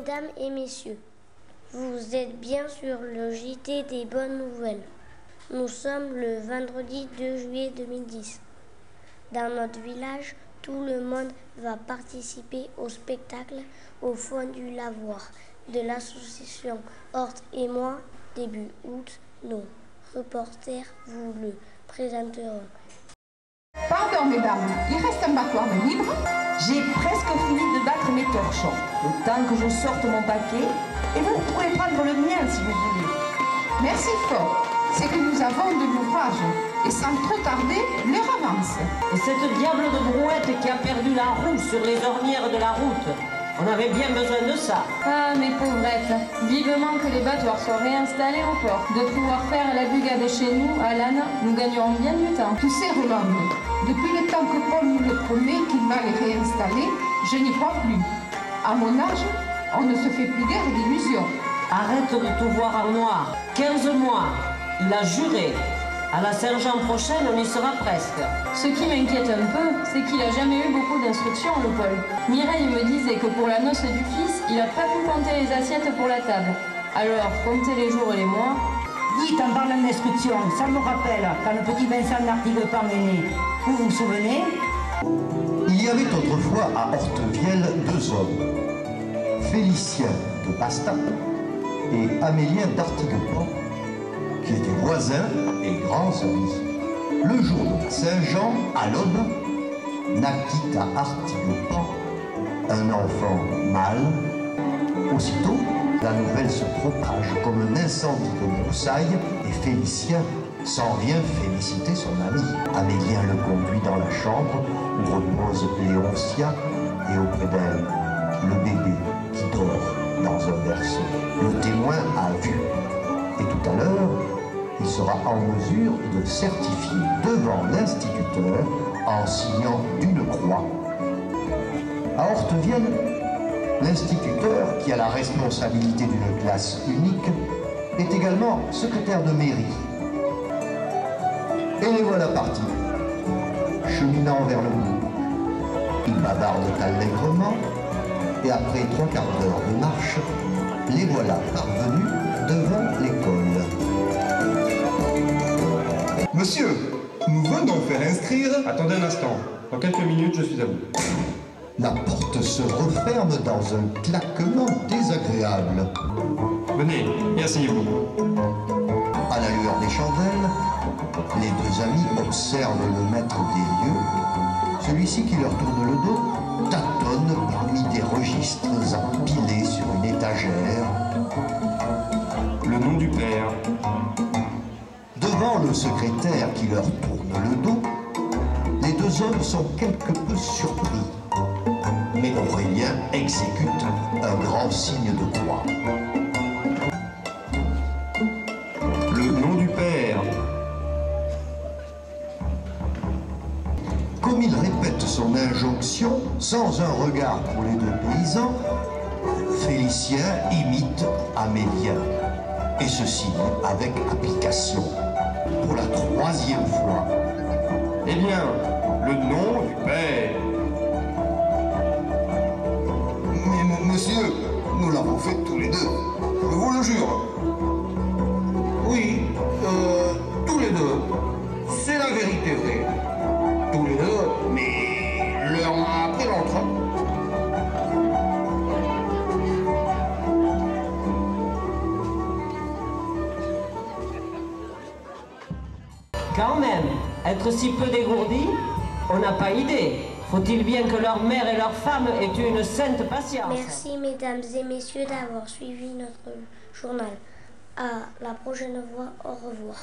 Mesdames et messieurs. Vous êtes bien sur le JT des bonnes nouvelles. Nous sommes le vendredi 2 juillet 2010. Dans notre village, tout le monde va participer au spectacle au fond du lavoir de l'association Horte et moi début août. Nos reporters vous le présenteront. Pardon, mesdames, il reste un battoir libre. J'ai presque fini de battre mes torchons. Le temps que je sorte mon paquet, et vous pourrez prendre le mien si vous voulez. Merci fort. C'est que nous avons de l'ouvrage. Et sans trop tarder, l'heure avance. Et cette diable de brouette qui a perdu la roue sur les ornières de la route. On avait bien besoin de ça. Ah, mes pauvrettes, vivement que les battoirs soient réinstallés au port. De pouvoir faire la bugade chez nous, à l'âne, nous gagnerons bien du temps. Tu sais, Roland, depuis le temps que Paul nous le promet qu'il va les réinstaller, je n'y crois plus. À mon âge, on ne se fait plus guère d'illusions. Arrête de tout voir en noir. 15 mois, il a juré. À la Saint-Jean prochaine, on y sera presque. Ce qui m'inquiète un peu, c'est qu'il a jamais eu beaucoup d'instructions, le Paul. Mireille me disait que pour la noce du fils, il a pas pu compter les assiettes pour la table. Alors, compter les jours et les mois. Dites en parlant d'instruction, ça me rappelle quand le petit Vincent d'Artiguepan est né. Vous vous souvenez? Il y avait autrefois à Hortevielle deux hommes, Félicien de Basta et Amélien d'Artiguepan, qui étaient voisins et grands amis. Le jour de la Saint-Jean, à l'aube, naquit à Artiguepan un enfant mâle. Aussitôt, la nouvelle se propage comme un incendie de broussailles et Félicien, sans rien féliciter son ami, Amélien le conduit dans la chambre où repose Léoncia et auprès d'elle le bébé qui dort dans un berceau. Le témoin a vu et tout à l'heure, il sera en mesure de certifier devant l'instituteur en signant d'une croix. À Hortevienne, l'instituteur, qui a la responsabilité d'une classe unique, est également secrétaire de mairie. Et les voilà partis, cheminant vers le bout. Ils bavardent allègrement, et après trois quarts d'heure de marche, les voilà parvenus devant Monsieur, nous venons faire inscrire. Attendez un instant. Dans quelques minutes, je suis à vous. La porte se referme dans un claquement désagréable. Venez et asseyez-vous. À la lueur des chandelles, les deux amis observent le maître des lieux. Celui-ci qui leur tourne le dos tâtonne parmi des registres leur tourne le dos, les deux hommes sont quelque peu surpris. Mais Aurélien exécute un grand signe de croix. Le nom du père. Comme il répète son injonction, sans un regard pour les deux paysans, Félicien imite Amélien. Et ceci avec application. Pour la troisième fois. Eh bien, le nom du père. Quand même, être si peu dégourdi, on n'a pas idée. Faut-il bien que leur mère et leur femme aient eu une sainte patience Merci mesdames et messieurs d'avoir suivi notre journal. À la prochaine fois, au revoir.